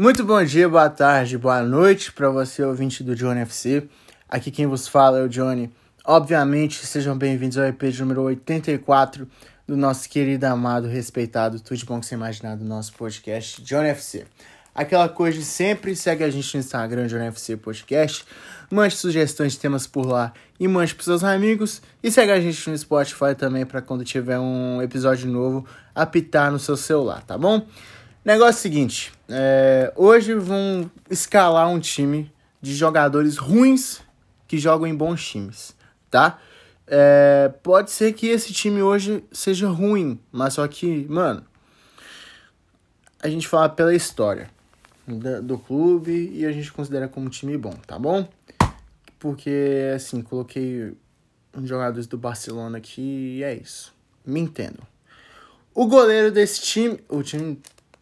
Muito bom dia, boa tarde, boa noite para você, ouvinte do Johnny FC. Aqui quem vos fala é o Johnny. Obviamente, sejam bem-vindos ao EP número 84 do nosso querido, amado, respeitado, tudo de bom que você imaginar do nosso podcast Johnny FC. Aquela coisa de sempre, segue a gente no Instagram, Johnny FC Podcast, mande sugestões de temas por lá e mande pros seus amigos. E segue a gente no Spotify também para quando tiver um episódio novo apitar no seu celular, tá bom? Negócio seguinte, é, hoje vão escalar um time de jogadores ruins que jogam em bons times, tá? É, pode ser que esse time hoje seja ruim, mas só que, mano, a gente fala pela história do, do clube e a gente considera como time bom, tá bom? Porque, assim, coloquei uns jogadores do Barcelona aqui e é isso. Me entendo. O goleiro desse time, o time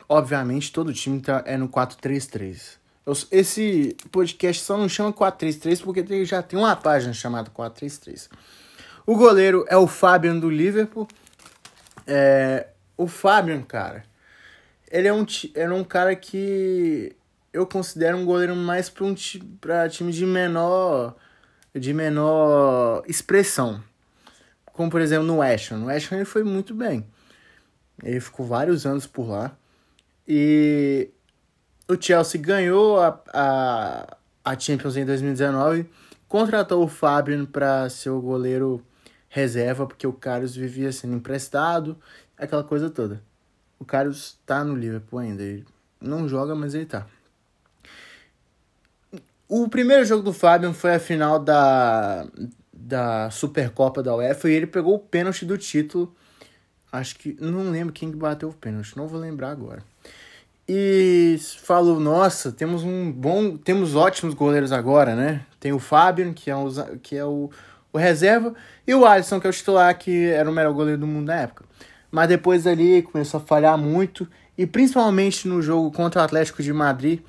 Obviamente, todo time tá, é no 4-3-3. Esse podcast só não chama 4-3-3 porque já tem uma página chamada 4-3-3. O goleiro é o Fabian do Liverpool. É, o Fabian, cara, ele é um, era um cara que eu considero um goleiro mais para um, time de menor, de menor expressão. Como, por exemplo, no West Ham. No West ele foi muito bem. Ele ficou vários anos por lá. E o Chelsea ganhou a, a, a Champions em 2019, contratou o Fabian para ser o goleiro reserva, porque o Carlos vivia sendo emprestado, aquela coisa toda. O Carlos tá no Liverpool ainda, ele não joga, mas ele tá. O primeiro jogo do Fabian foi a final da, da Supercopa da UEFA e ele pegou o pênalti do título. Acho que. Não lembro quem bateu o pênalti, não vou lembrar agora e falou: Nossa, temos um bom, temos ótimos goleiros agora, né? Tem o Fabian, que é, o, que é o, o reserva, e o Alisson, que é o titular, que era o melhor goleiro do mundo na época. Mas depois ali começou a falhar muito, e principalmente no jogo contra o Atlético de Madrid,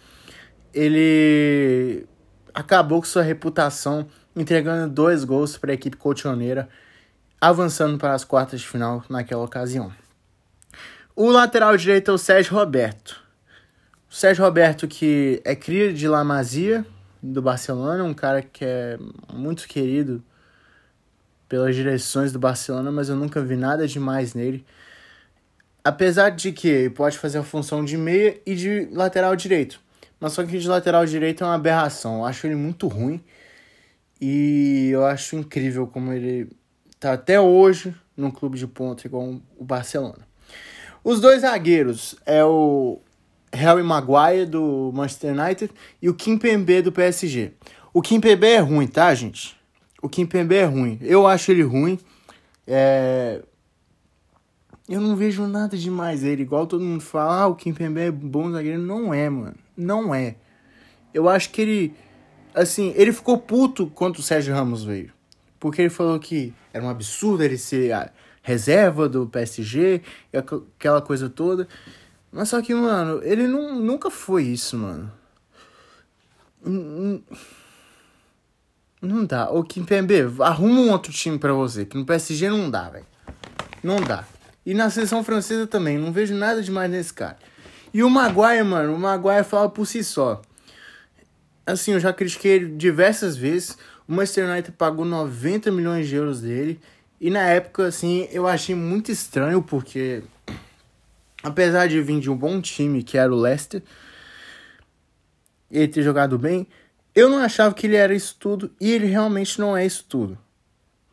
ele acabou com sua reputação, entregando dois gols para a equipe colchoneira, avançando para as quartas de final naquela ocasião. O lateral direito é o Sérgio Roberto. O Sérgio Roberto, que é cria de La Masia, do Barcelona, um cara que é muito querido pelas direções do Barcelona, mas eu nunca vi nada demais nele. Apesar de que ele pode fazer a função de meia e de lateral direito. Mas só que de lateral direito é uma aberração. Eu acho ele muito ruim. E eu acho incrível como ele tá até hoje no clube de ponta igual o Barcelona. Os dois zagueiros é o Harry Maguire do Manchester United e o Kimpembe do PSG. O Kimpembe é ruim, tá, gente? O Kimpembe é ruim. Eu acho ele ruim. É... Eu não vejo nada demais ele. Igual todo mundo fala, ah, o Kimpembe é bom zagueiro. Não é, mano. Não é. Eu acho que ele... Assim, ele ficou puto quando o Sérgio Ramos veio. Porque ele falou que era um absurdo ele ser reserva do PSG, aquela coisa toda. Mas só que, mano, ele não, nunca foi isso, mano. Não dá. Ô, Kimpembe, arruma um outro time pra você, que no PSG não dá, velho. Não dá. E na seleção francesa também, não vejo nada demais nesse cara. E o Maguire, mano, o Maguire fala por si só. Assim, eu já critiquei ele diversas vezes. O Manchester United pagou 90 milhões de euros dele. E na época, assim, eu achei muito estranho, porque apesar de vir de um bom time, que era o Leicester, ele ter jogado bem, eu não achava que ele era isso tudo, e ele realmente não é isso tudo.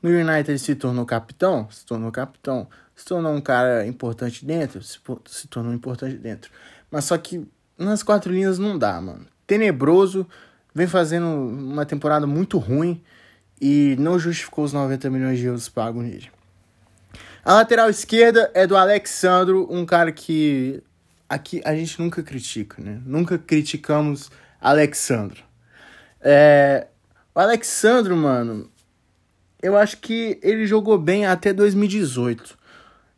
No United ele se tornou capitão, se tornou capitão, se tornou um cara importante dentro, se, se tornou importante dentro. Mas só que nas quatro linhas não dá, mano. Tenebroso, vem fazendo uma temporada muito ruim e não justificou os 90 milhões de euros pagos nele. A lateral esquerda é do Alexandro, um cara que aqui a gente nunca critica, né? Nunca criticamos Alexandro. É, o Alexandro, mano, eu acho que ele jogou bem até 2018.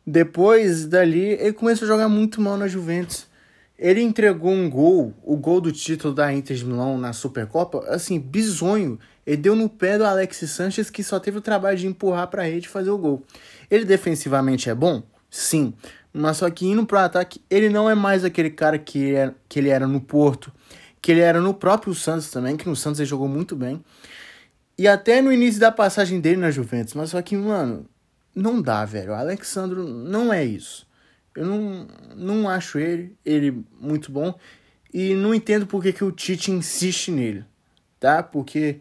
Depois dali, ele começou a jogar muito mal na Juventus. Ele entregou um gol, o gol do título da Inter de Milão na Supercopa, assim, bizonho. Ele deu no pé do Alex Sanches, que só teve o trabalho de empurrar para a rede e fazer o gol. Ele defensivamente é bom? Sim. Mas só que indo pro ataque, ele não é mais aquele cara que, é, que ele era no Porto, que ele era no próprio Santos também, que no Santos ele jogou muito bem. E até no início da passagem dele na Juventus. Mas só que, mano, não dá, velho. O Alexandro não é isso. Eu não, não acho ele, ele muito bom. E não entendo por que, que o Tite insiste nele, tá? Porque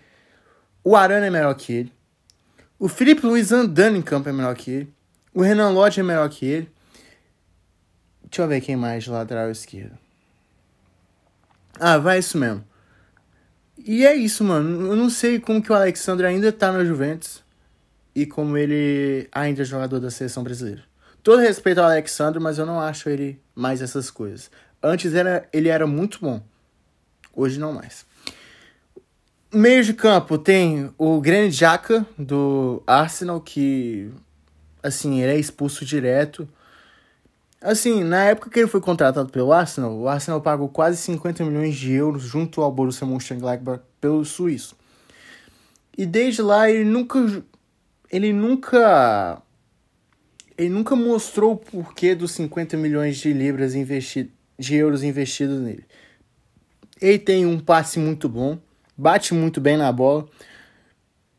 o Arana é melhor que ele. O Felipe Luiz andando em campo é melhor que ele. O Renan Lodge é melhor que ele. Deixa eu ver quem mais de lateral esquerdo. Ah, vai isso mesmo. E é isso, mano. Eu não sei como que o Alexandre ainda tá na Juventus e como ele ainda é jogador da seleção brasileira. Todo respeito ao Alexandre, mas eu não acho ele mais essas coisas. Antes era, ele era muito bom. Hoje não mais. Meio de campo tem o Granit Xhaka do Arsenal que assim, ele é expulso direto. Assim, na época que ele foi contratado pelo Arsenal, o Arsenal pagou quase 50 milhões de euros junto ao Borussia Mönchengladbach pelo suíço. E desde lá ele nunca ele nunca ele nunca mostrou o porquê dos 50 milhões de libras investidos de euros investidos nele. Ele tem um passe muito bom, bate muito bem na bola,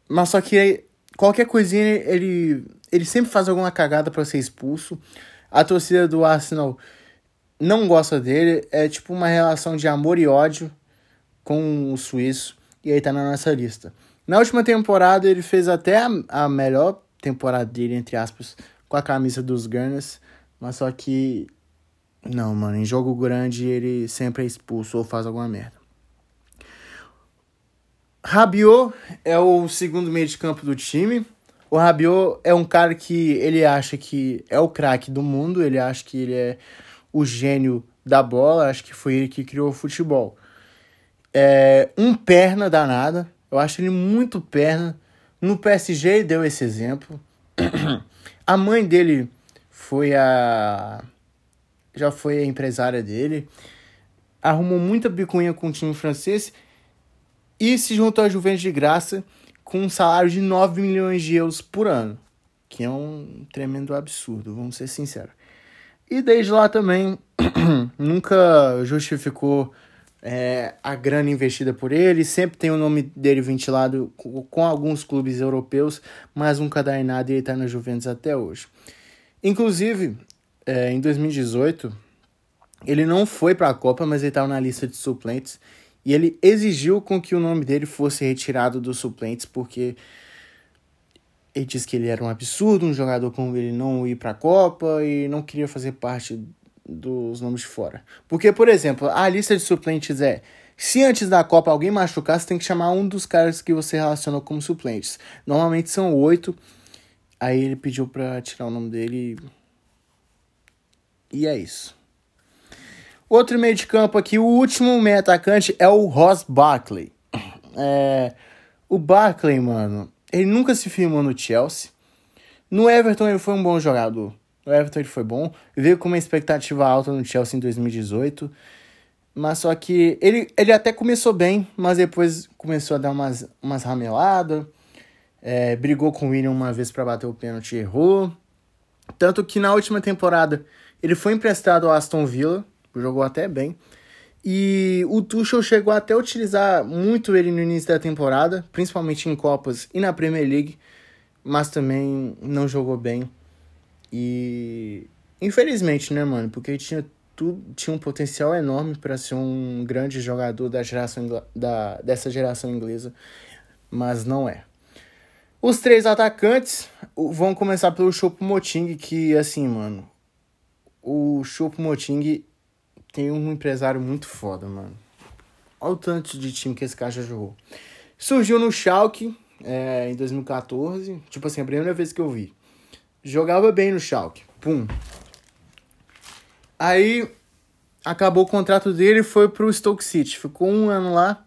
mas só que qualquer coisinha ele ele sempre faz alguma cagada para ser expulso. A torcida do Arsenal não gosta dele. É tipo uma relação de amor e ódio com o suíço. E aí tá na nossa lista. Na última temporada ele fez até a, a melhor temporada dele, entre aspas, com a camisa dos Gunners. Mas só que. Não, mano, em jogo grande ele sempre é expulso ou faz alguma merda. Rabiot é o segundo meio de campo do time. O Rabiot é um cara que ele acha que é o craque do mundo, ele acha que ele é o gênio da bola, acho que foi ele que criou o futebol. É um perna danada, eu acho ele muito perna. No PSG deu esse exemplo. A mãe dele foi a já foi a empresária dele. Arrumou muita bicuinha com o time francês e se juntou à Juventus de graça com um salário de 9 milhões de euros por ano, que é um tremendo absurdo, vamos ser sinceros. E desde lá também nunca justificou é, a grana investida por ele, sempre tem o nome dele ventilado com, com alguns clubes europeus, mas nunca dá em nada e ele está na Juventus até hoje. Inclusive, é, em 2018, ele não foi para a Copa, mas ele estava na lista de suplentes e ele exigiu com que o nome dele fosse retirado dos suplentes, porque ele disse que ele era um absurdo, um jogador como ele não ir para a Copa e não queria fazer parte dos nomes de fora. Porque, por exemplo, a lista de suplentes é: se antes da Copa alguém machucar, você tem que chamar um dos caras que você relacionou como suplentes. Normalmente são oito. Aí ele pediu para tirar o nome dele. E é isso. Outro meio de campo aqui, o último meio atacante é o Ross Barkley. É, o Barkley, mano, ele nunca se firmou no Chelsea. No Everton ele foi um bom jogador. No Everton ele foi bom. Veio com uma expectativa alta no Chelsea em 2018. Mas só que ele, ele até começou bem, mas depois começou a dar umas, umas rameladas. É, brigou com o William uma vez para bater o pênalti e errou. Tanto que na última temporada ele foi emprestado ao Aston Villa jogou até bem. E o Tuchel chegou até a utilizar muito ele no início da temporada, principalmente em Copas e na Premier League, mas também não jogou bem. E infelizmente, né, mano? Porque tinha tudo, tinha um potencial enorme para ser um grande jogador da geração da, dessa geração inglesa, mas não é. Os três atacantes vão começar pelo Choupo-Moting, que assim, mano, o Choupo-Moting tem um empresário muito foda, mano. Olha o tanto de time que esse cara já jogou. Surgiu no Schalke é, em 2014. Tipo assim, a primeira vez que eu vi. Jogava bem no Schalke. Pum. Aí acabou o contrato dele e foi pro Stoke City. Ficou um ano lá.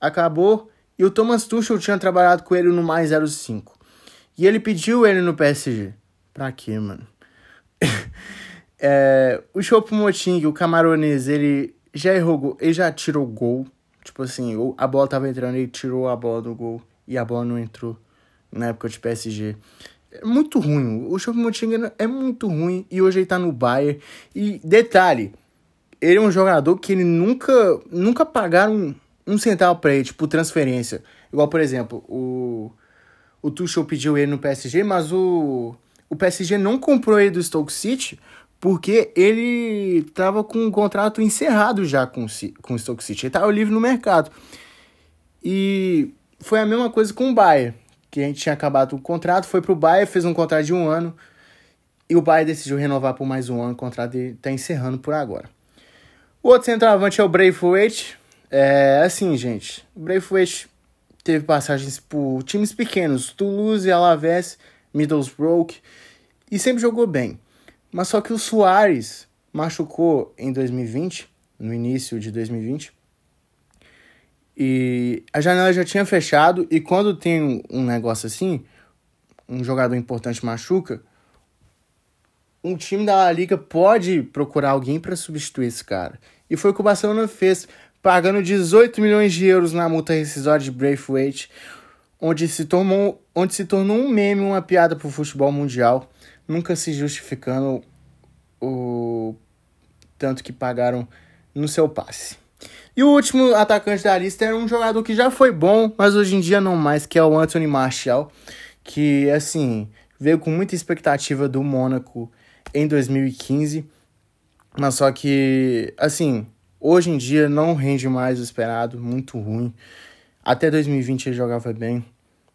Acabou. E o Thomas Tuchel tinha trabalhado com ele no mais 05. E ele pediu ele no PSG. Pra quê, mano? É, o Choupo-Moting, o camaronês, ele já errou, ele já tirou gol. Tipo assim, a bola tava entrando, ele tirou a bola do gol e a bola não entrou na época de PSG. É muito ruim. O Choupo-Moting é muito ruim e hoje ele tá no Bayern. E detalhe, ele é um jogador que ele nunca, nunca pagaram um, centavo pra ele, tipo, transferência. Igual, por exemplo, o, o Tuchel pediu ele no PSG, mas o, o PSG não comprou ele do Stoke City porque ele tava com um contrato encerrado já com, com o Stoke City. Ele tava livre no mercado. E foi a mesma coisa com o Bayern, que a gente tinha acabado o contrato, foi pro Bayern, fez um contrato de um ano, e o Bayern decidiu renovar por mais um ano, o contrato dele tá encerrando por agora. O outro centroavante é o Braithwaite. É assim, gente, o Braithwaite teve passagens por times pequenos, Toulouse, Alavés, Middlesbrough, e sempre jogou bem. Mas só que o Soares machucou em 2020, no início de 2020. E a janela já tinha fechado e quando tem um negócio assim, um jogador importante machuca, um time da La Liga pode procurar alguém para substituir esse cara. E foi o que o Barcelona fez, pagando 18 milhões de euros na multa rescisória de Braithwaite, onde se, tornou, onde se tornou um meme, uma piada para o futebol mundial nunca se justificando o tanto que pagaram no seu passe. E o último atacante da lista era um jogador que já foi bom, mas hoje em dia não mais, que é o Anthony Martial, que assim, veio com muita expectativa do Mônaco em 2015, mas só que assim, hoje em dia não rende mais o esperado, muito ruim. Até 2020 ele jogava bem,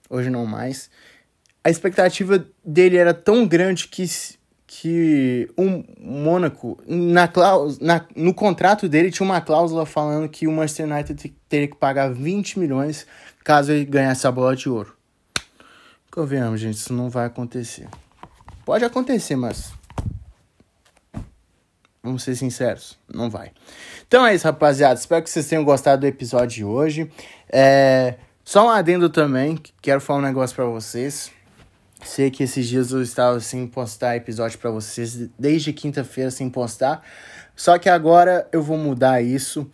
hoje não mais a expectativa dele era tão grande que, que o Mônaco, na na, no contrato dele, tinha uma cláusula falando que o Manchester United teria que pagar 20 milhões caso ele ganhasse a bola de ouro. Convenhamos, gente, isso não vai acontecer. Pode acontecer, mas. Vamos ser sinceros, não vai. Então é isso, rapaziada. Espero que vocês tenham gostado do episódio de hoje. É... Só um adendo também, quero falar um negócio para vocês. Sei que esses dias eu estava sem postar episódio para vocês, desde quinta-feira sem postar. Só que agora eu vou mudar isso.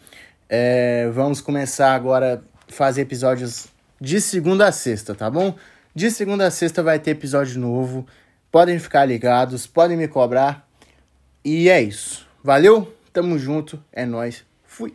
É, vamos começar agora a fazer episódios de segunda a sexta, tá bom? De segunda a sexta vai ter episódio novo. Podem ficar ligados, podem me cobrar. E é isso. Valeu, tamo junto, é nós. Fui.